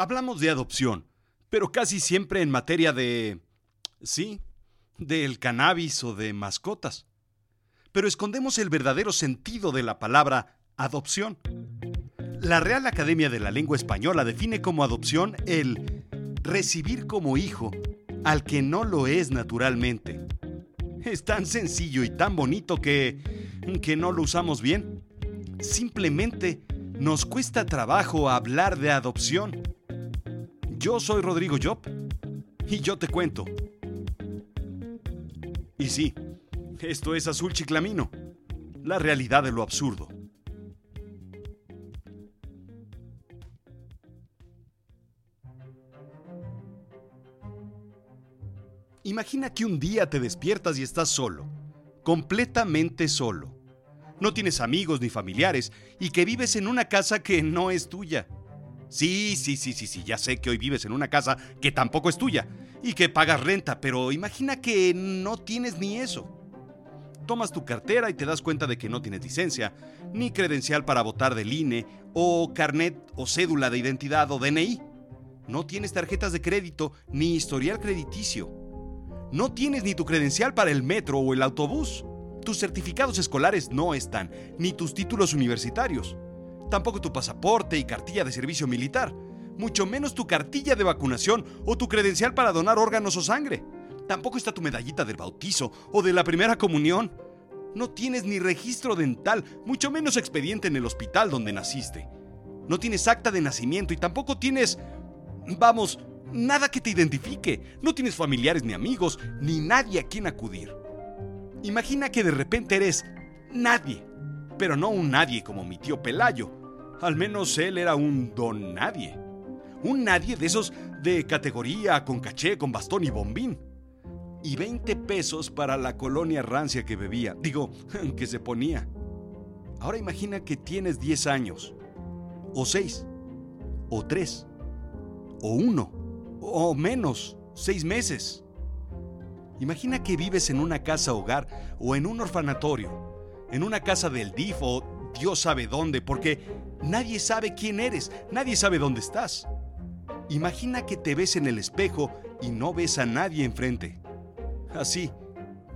Hablamos de adopción, pero casi siempre en materia de... sí, del cannabis o de mascotas. Pero escondemos el verdadero sentido de la palabra adopción. La Real Academia de la Lengua Española define como adopción el recibir como hijo al que no lo es naturalmente. Es tan sencillo y tan bonito que... que no lo usamos bien. Simplemente nos cuesta trabajo hablar de adopción. Yo soy Rodrigo Job y yo te cuento. Y sí, esto es Azul Chiclamino, la realidad de lo absurdo. Imagina que un día te despiertas y estás solo, completamente solo. No tienes amigos ni familiares y que vives en una casa que no es tuya. Sí, sí, sí, sí, sí, ya sé que hoy vives en una casa que tampoco es tuya y que pagas renta, pero imagina que no tienes ni eso. Tomas tu cartera y te das cuenta de que no tienes licencia, ni credencial para votar del INE, o carnet o cédula de identidad o DNI. No tienes tarjetas de crédito ni historial crediticio. No tienes ni tu credencial para el metro o el autobús. Tus certificados escolares no están, ni tus títulos universitarios. Tampoco tu pasaporte y cartilla de servicio militar, mucho menos tu cartilla de vacunación o tu credencial para donar órganos o sangre. Tampoco está tu medallita del bautizo o de la primera comunión. No tienes ni registro dental, mucho menos expediente en el hospital donde naciste. No tienes acta de nacimiento y tampoco tienes... Vamos, nada que te identifique. No tienes familiares ni amigos, ni nadie a quien acudir. Imagina que de repente eres nadie, pero no un nadie como mi tío Pelayo. Al menos él era un don nadie. Un nadie de esos de categoría, con caché, con bastón y bombín. Y 20 pesos para la colonia rancia que bebía, digo, que se ponía. Ahora imagina que tienes 10 años, o 6, o 3, o 1 o menos, seis meses. Imagina que vives en una casa hogar o en un orfanatorio, en una casa del DIF o Dios sabe dónde, porque nadie sabe quién eres, nadie sabe dónde estás. Imagina que te ves en el espejo y no ves a nadie enfrente. Así,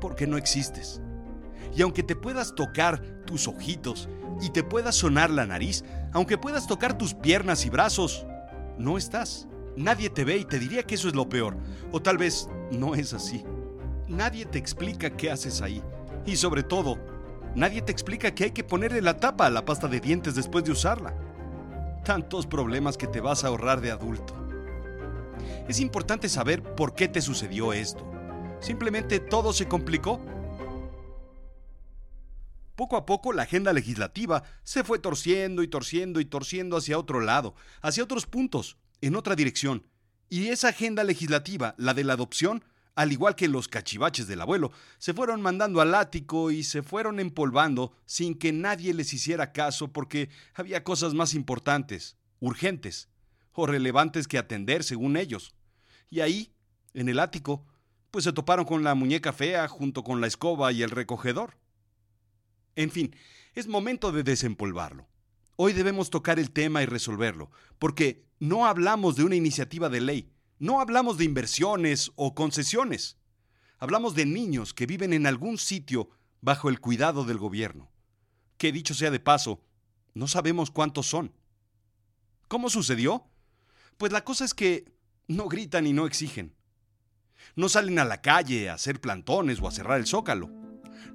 porque no existes. Y aunque te puedas tocar tus ojitos y te puedas sonar la nariz, aunque puedas tocar tus piernas y brazos, no estás. Nadie te ve y te diría que eso es lo peor. O tal vez no es así. Nadie te explica qué haces ahí. Y sobre todo, nadie te explica que hay que ponerle la tapa a la pasta de dientes después de usarla. Tantos problemas que te vas a ahorrar de adulto. Es importante saber por qué te sucedió esto. Simplemente todo se complicó. Poco a poco la agenda legislativa se fue torciendo y torciendo y torciendo hacia otro lado, hacia otros puntos, en otra dirección. Y esa agenda legislativa, la de la adopción, al igual que los cachivaches del abuelo, se fueron mandando al ático y se fueron empolvando sin que nadie les hiciera caso porque había cosas más importantes, urgentes o relevantes que atender según ellos. Y ahí, en el ático, pues se toparon con la muñeca fea junto con la escoba y el recogedor. En fin, es momento de desempolvarlo. Hoy debemos tocar el tema y resolverlo, porque no hablamos de una iniciativa de ley, no hablamos de inversiones o concesiones. Hablamos de niños que viven en algún sitio bajo el cuidado del gobierno. Que dicho sea de paso, no sabemos cuántos son. ¿Cómo sucedió? Pues la cosa es que no gritan y no exigen. No salen a la calle a hacer plantones o a cerrar el zócalo.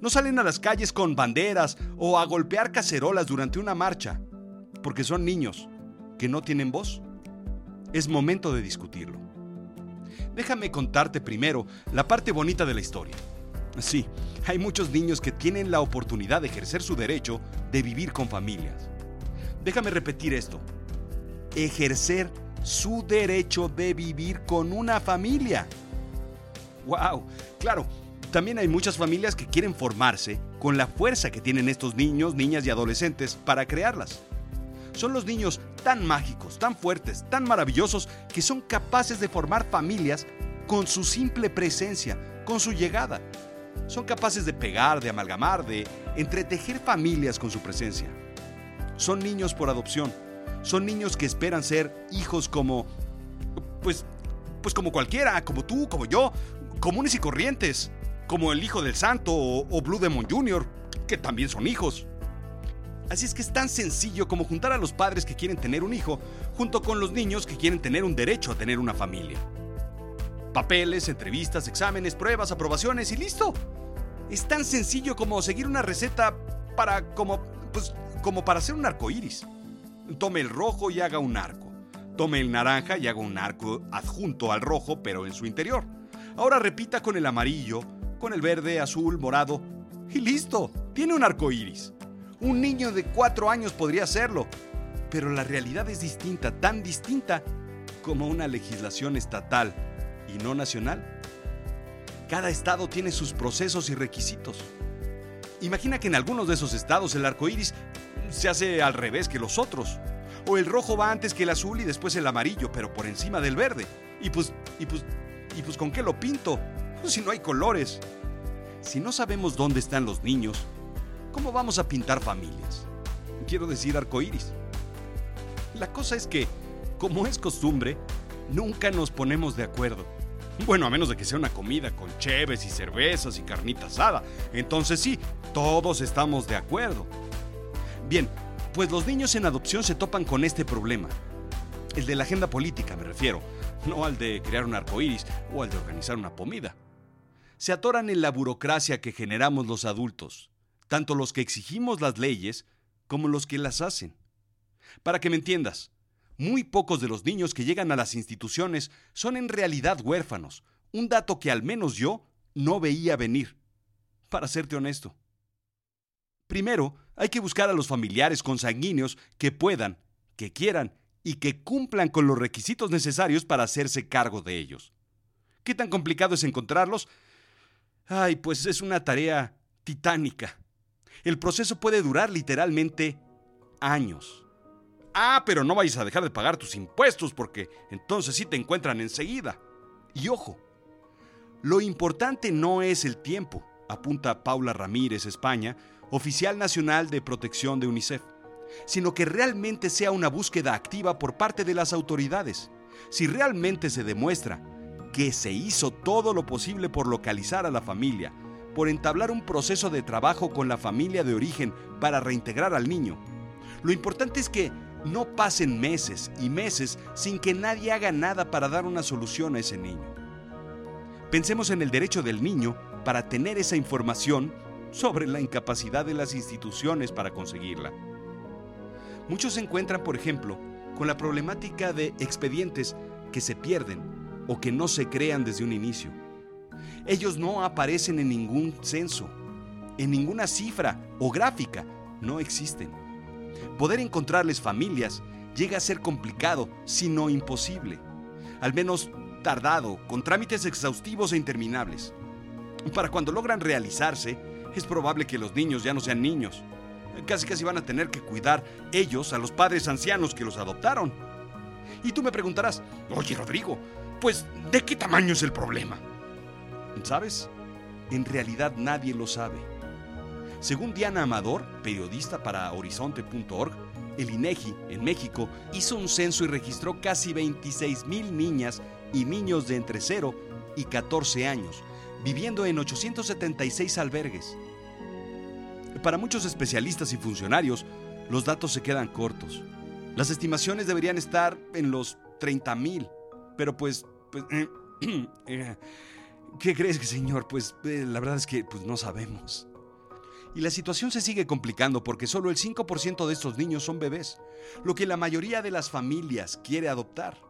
No salen a las calles con banderas o a golpear cacerolas durante una marcha porque son niños que no tienen voz. Es momento de discutirlo. Déjame contarte primero la parte bonita de la historia. Sí, hay muchos niños que tienen la oportunidad de ejercer su derecho de vivir con familias. Déjame repetir esto. Ejercer su derecho de vivir con una familia. ¡Wow! Claro, también hay muchas familias que quieren formarse con la fuerza que tienen estos niños, niñas y adolescentes para crearlas. Son los niños tan mágicos, tan fuertes, tan maravillosos que son capaces de formar familias con su simple presencia, con su llegada. Son capaces de pegar, de amalgamar, de entretejer familias con su presencia. Son niños por adopción. Son niños que esperan ser hijos como pues, pues como cualquiera, como tú, como yo, comunes y corrientes, como el hijo del santo o, Blue Demon Jr., que también son hijos. Así es que es tan sencillo como juntar a los padres que quieren tener un hijo junto con los niños que quieren tener un derecho a tener una familia. Papeles, entrevistas, exámenes, pruebas, aprobaciones y listo. Es tan sencillo como seguir una receta para como pues como para hacer un arco iris. Tome el rojo y haga un arco. Tome el naranja y haga un arco adjunto al rojo, pero en su interior. Ahora repita con el amarillo, con el verde, azul, morado. Y listo, tiene un arco iris. Un niño de cuatro años podría hacerlo. Pero la realidad es distinta, tan distinta como una legislación estatal y no nacional. Cada estado tiene sus procesos y requisitos. Imagina que en algunos de esos estados el arco iris se hace al revés que los otros. O el rojo va antes que el azul y después el amarillo, pero por encima del verde. Y pues, y pues, y pues, ¿con qué lo pinto? Si no hay colores. Si no sabemos dónde están los niños, ¿cómo vamos a pintar familias? Quiero decir arcoíris. La cosa es que, como es costumbre, nunca nos ponemos de acuerdo. Bueno, a menos de que sea una comida con cheves y cervezas y carnita asada. Entonces sí, todos estamos de acuerdo. Bien, pues los niños en adopción se topan con este problema. El de la agenda política, me refiero, no al de crear un arco iris o al de organizar una comida. Se atoran en la burocracia que generamos los adultos, tanto los que exigimos las leyes como los que las hacen. Para que me entiendas, muy pocos de los niños que llegan a las instituciones son en realidad huérfanos, un dato que al menos yo no veía venir, para serte honesto. Primero, hay que buscar a los familiares consanguíneos que puedan, que quieran y que cumplan con los requisitos necesarios para hacerse cargo de ellos. ¿Qué tan complicado es encontrarlos? Ay, pues es una tarea titánica. El proceso puede durar literalmente años. Ah, pero no vayas a dejar de pagar tus impuestos porque entonces sí te encuentran enseguida. Y ojo, lo importante no es el tiempo, apunta Paula Ramírez, España, oficial nacional de protección de UNICEF, sino que realmente sea una búsqueda activa por parte de las autoridades. Si realmente se demuestra que se hizo todo lo posible por localizar a la familia, por entablar un proceso de trabajo con la familia de origen para reintegrar al niño, lo importante es que no pasen meses y meses sin que nadie haga nada para dar una solución a ese niño. Pensemos en el derecho del niño para tener esa información sobre la incapacidad de las instituciones para conseguirla. Muchos se encuentran, por ejemplo, con la problemática de expedientes que se pierden o que no se crean desde un inicio. Ellos no aparecen en ningún censo, en ninguna cifra o gráfica, no existen. Poder encontrarles familias llega a ser complicado, si no imposible. Al menos tardado, con trámites exhaustivos e interminables. Para cuando logran realizarse, es probable que los niños ya no sean niños. Casi casi van a tener que cuidar ellos a los padres ancianos que los adoptaron. Y tú me preguntarás, oye Rodrigo, pues ¿de qué tamaño es el problema? ¿Sabes? En realidad nadie lo sabe. Según Diana Amador, periodista para horizonte.org, el INEGI en México hizo un censo y registró casi 26 mil niñas y niños de entre 0 y 14 años, viviendo en 876 albergues. Para muchos especialistas y funcionarios, los datos se quedan cortos. Las estimaciones deberían estar en los 30 mil, pero pues, pues eh, ¿qué crees, señor? Pues eh, la verdad es que pues, no sabemos. Y la situación se sigue complicando porque solo el 5% de estos niños son bebés, lo que la mayoría de las familias quiere adoptar.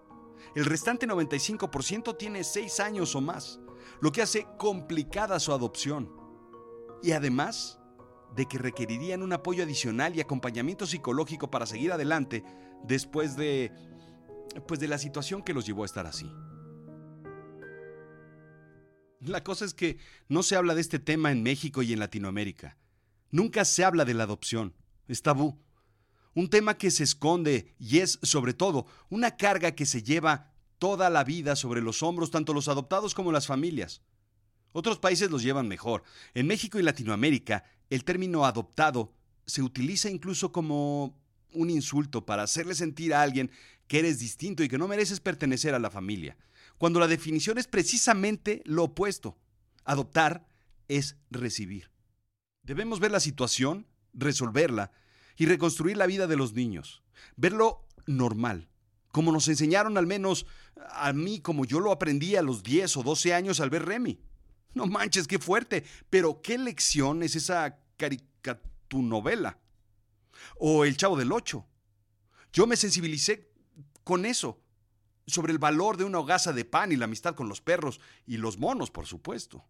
El restante 95% tiene 6 años o más, lo que hace complicada su adopción. Y además de que requerirían un apoyo adicional y acompañamiento psicológico para seguir adelante después de pues de la situación que los llevó a estar así. La cosa es que no se habla de este tema en México y en Latinoamérica. Nunca se habla de la adopción. Es tabú. Un tema que se esconde y es, sobre todo, una carga que se lleva toda la vida sobre los hombros tanto los adoptados como las familias. Otros países los llevan mejor. En México y Latinoamérica, el término adoptado se utiliza incluso como un insulto para hacerle sentir a alguien que eres distinto y que no mereces pertenecer a la familia, cuando la definición es precisamente lo opuesto. Adoptar es recibir. Debemos ver la situación, resolverla y reconstruir la vida de los niños. Verlo normal, como nos enseñaron al menos a mí, como yo lo aprendí a los 10 o 12 años al ver Remy. No manches, qué fuerte, pero qué lección es esa caricatunovela. O El Chavo del Ocho. Yo me sensibilicé con eso, sobre el valor de una hogaza de pan y la amistad con los perros y los monos, por supuesto.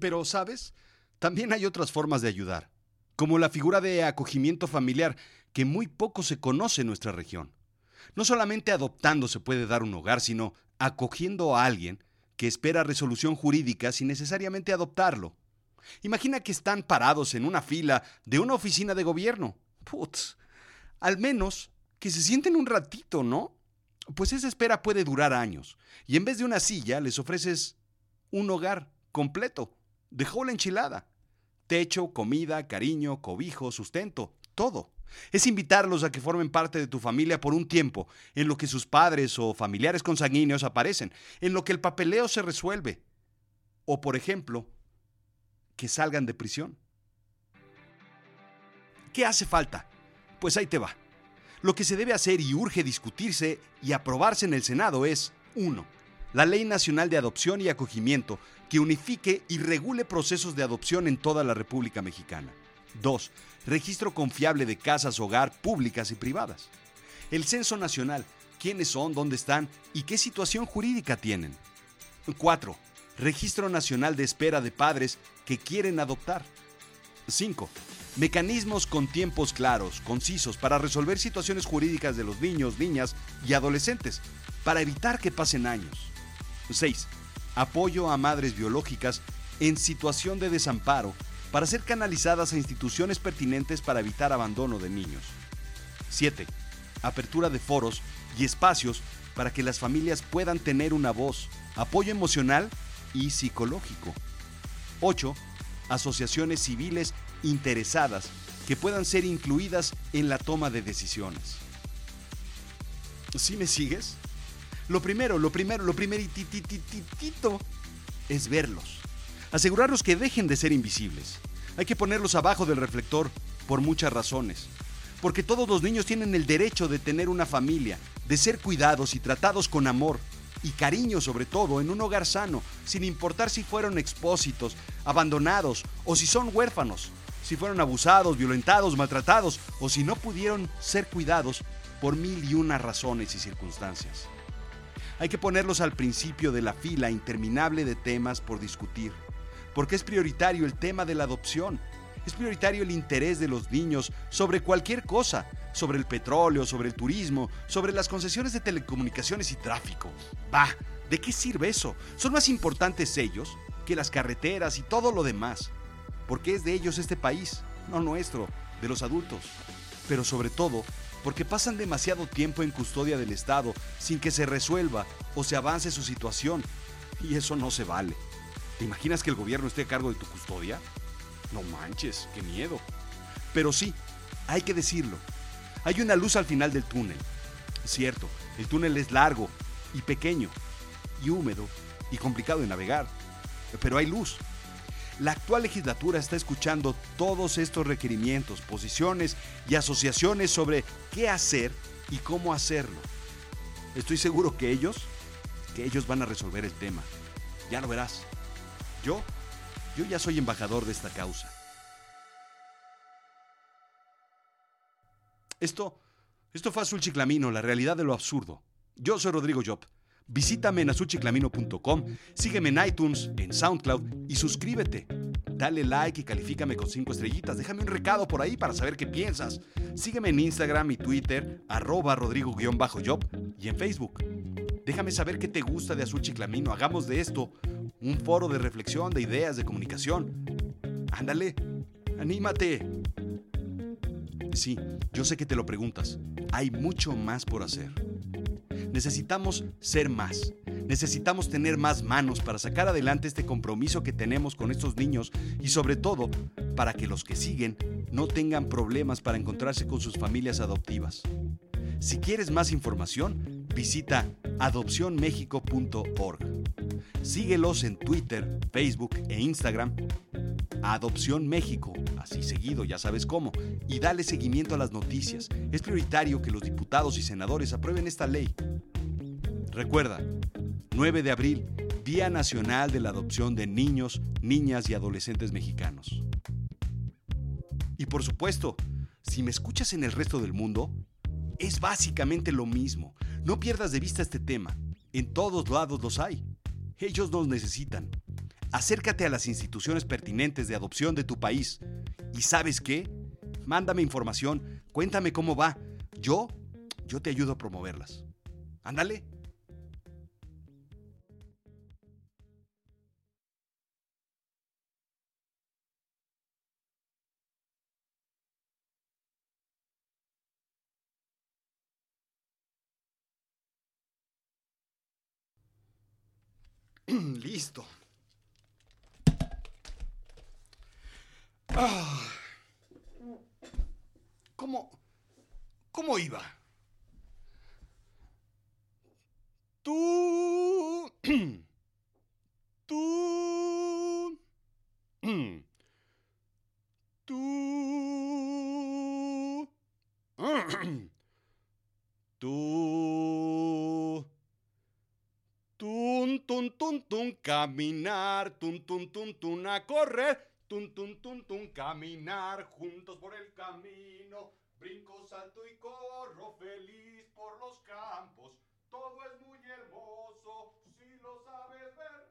Pero, ¿sabes? También hay otras formas de ayudar, como la figura de acogimiento familiar, que muy poco se conoce en nuestra región. No solamente adoptando se puede dar un hogar, sino acogiendo a alguien que espera resolución jurídica sin necesariamente adoptarlo. Imagina que están parados en una fila de una oficina de gobierno. Putz, al menos que se sienten un ratito, ¿no? Pues esa espera puede durar años. Y en vez de una silla, les ofreces un hogar completo, de la enchilada. Techo, comida, cariño, cobijo, sustento, todo. Es invitarlos a que formen parte de tu familia por un tiempo, en lo que sus padres o familiares consanguíneos aparecen, en lo que el papeleo se resuelve. O, por ejemplo, que salgan de prisión. ¿Qué hace falta? Pues ahí te va. Lo que se debe hacer y urge discutirse y aprobarse en el Senado es 1. La Ley Nacional de Adopción y Acogimiento que unifique y regule procesos de adopción en toda la República Mexicana. 2. Registro confiable de casas hogar públicas y privadas. El Censo Nacional. ¿Quiénes son, dónde están y qué situación jurídica tienen? 4. Registro Nacional de Espera de Padres que quieren adoptar. 5. Mecanismos con tiempos claros, concisos, para resolver situaciones jurídicas de los niños, niñas y adolescentes, para evitar que pasen años. 6. Apoyo a madres biológicas en situación de desamparo para ser canalizadas a instituciones pertinentes para evitar abandono de niños. 7. Apertura de foros y espacios para que las familias puedan tener una voz, apoyo emocional y psicológico. 8. Asociaciones civiles interesadas que puedan ser incluidas en la toma de decisiones. ¿Sí me sigues? Lo primero, lo primero, lo primeritititito es verlos. Asegurarnos que dejen de ser invisibles. Hay que ponerlos abajo del reflector por muchas razones. Porque todos los niños tienen el derecho de tener una familia, de ser cuidados y tratados con amor y cariño sobre todo en un hogar sano, sin importar si fueron expósitos, abandonados o si son huérfanos, si fueron abusados, violentados, maltratados o si no pudieron ser cuidados por mil y una razones y circunstancias. Hay que ponerlos al principio de la fila interminable de temas por discutir, porque es prioritario el tema de la adopción, es prioritario el interés de los niños sobre cualquier cosa, sobre el petróleo, sobre el turismo, sobre las concesiones de telecomunicaciones y tráfico. Bah, ¿de qué sirve eso? Son más importantes ellos que las carreteras y todo lo demás porque es de ellos este país, no nuestro, de los adultos. Pero sobre todo, porque pasan demasiado tiempo en custodia del Estado sin que se resuelva o se avance su situación. Y eso no se vale. ¿Te imaginas que el gobierno esté a cargo de tu custodia? No manches, qué miedo. Pero sí, hay que decirlo. Hay una luz al final del túnel. Cierto, el túnel es largo y pequeño y húmedo y complicado de navegar. Pero hay luz. La actual legislatura está escuchando todos estos requerimientos, posiciones y asociaciones sobre qué hacer y cómo hacerlo. Estoy seguro que ellos, que ellos van a resolver el tema. Ya lo verás. Yo, yo ya soy embajador de esta causa. Esto, esto fue Azul Chiclamino, la realidad de lo absurdo. Yo soy Rodrigo Job. Visítame en azulchiclamino.com, sígueme en iTunes, en SoundCloud y suscríbete. Dale like y califícame con 5 estrellitas. Déjame un recado por ahí para saber qué piensas. Sígueme en Instagram y Twitter, arroba rodrigo-job y en Facebook. Déjame saber qué te gusta de Azul Chiclamino. Hagamos de esto un foro de reflexión, de ideas, de comunicación. Ándale, anímate. Sí, yo sé que te lo preguntas. Hay mucho más por hacer. Necesitamos ser más. Necesitamos tener más manos para sacar adelante este compromiso que tenemos con estos niños y sobre todo para que los que siguen no tengan problemas para encontrarse con sus familias adoptivas. Si quieres más información, visita adopcionmexico.org. Síguelos en Twitter, Facebook e Instagram. Adopción México, así seguido, ya sabes cómo, y dale seguimiento a las noticias. Es prioritario que los diputados y senadores aprueben esta ley. Recuerda, 9 de abril, Día Nacional de la Adopción de Niños, Niñas y Adolescentes Mexicanos. Y por supuesto, si me escuchas en el resto del mundo, es básicamente lo mismo. No pierdas de vista este tema. En todos lados los hay. Ellos nos necesitan. Acércate a las instituciones pertinentes de adopción de tu país. ¿Y sabes qué? Mándame información, cuéntame cómo va. Yo, yo te ayudo a promoverlas. Ándale. Listo. Ah. ¿Cómo, ¿Cómo iba? Tú... Tú... Tú... Tú... tun, tun, caminar, tun, tun, tun, tun, a correr, tun, tun, tun, tun, caminar, juntos por el camino, brinco, salto y corro, feliz por los campos, todo es muy hermoso, si lo sabes ver.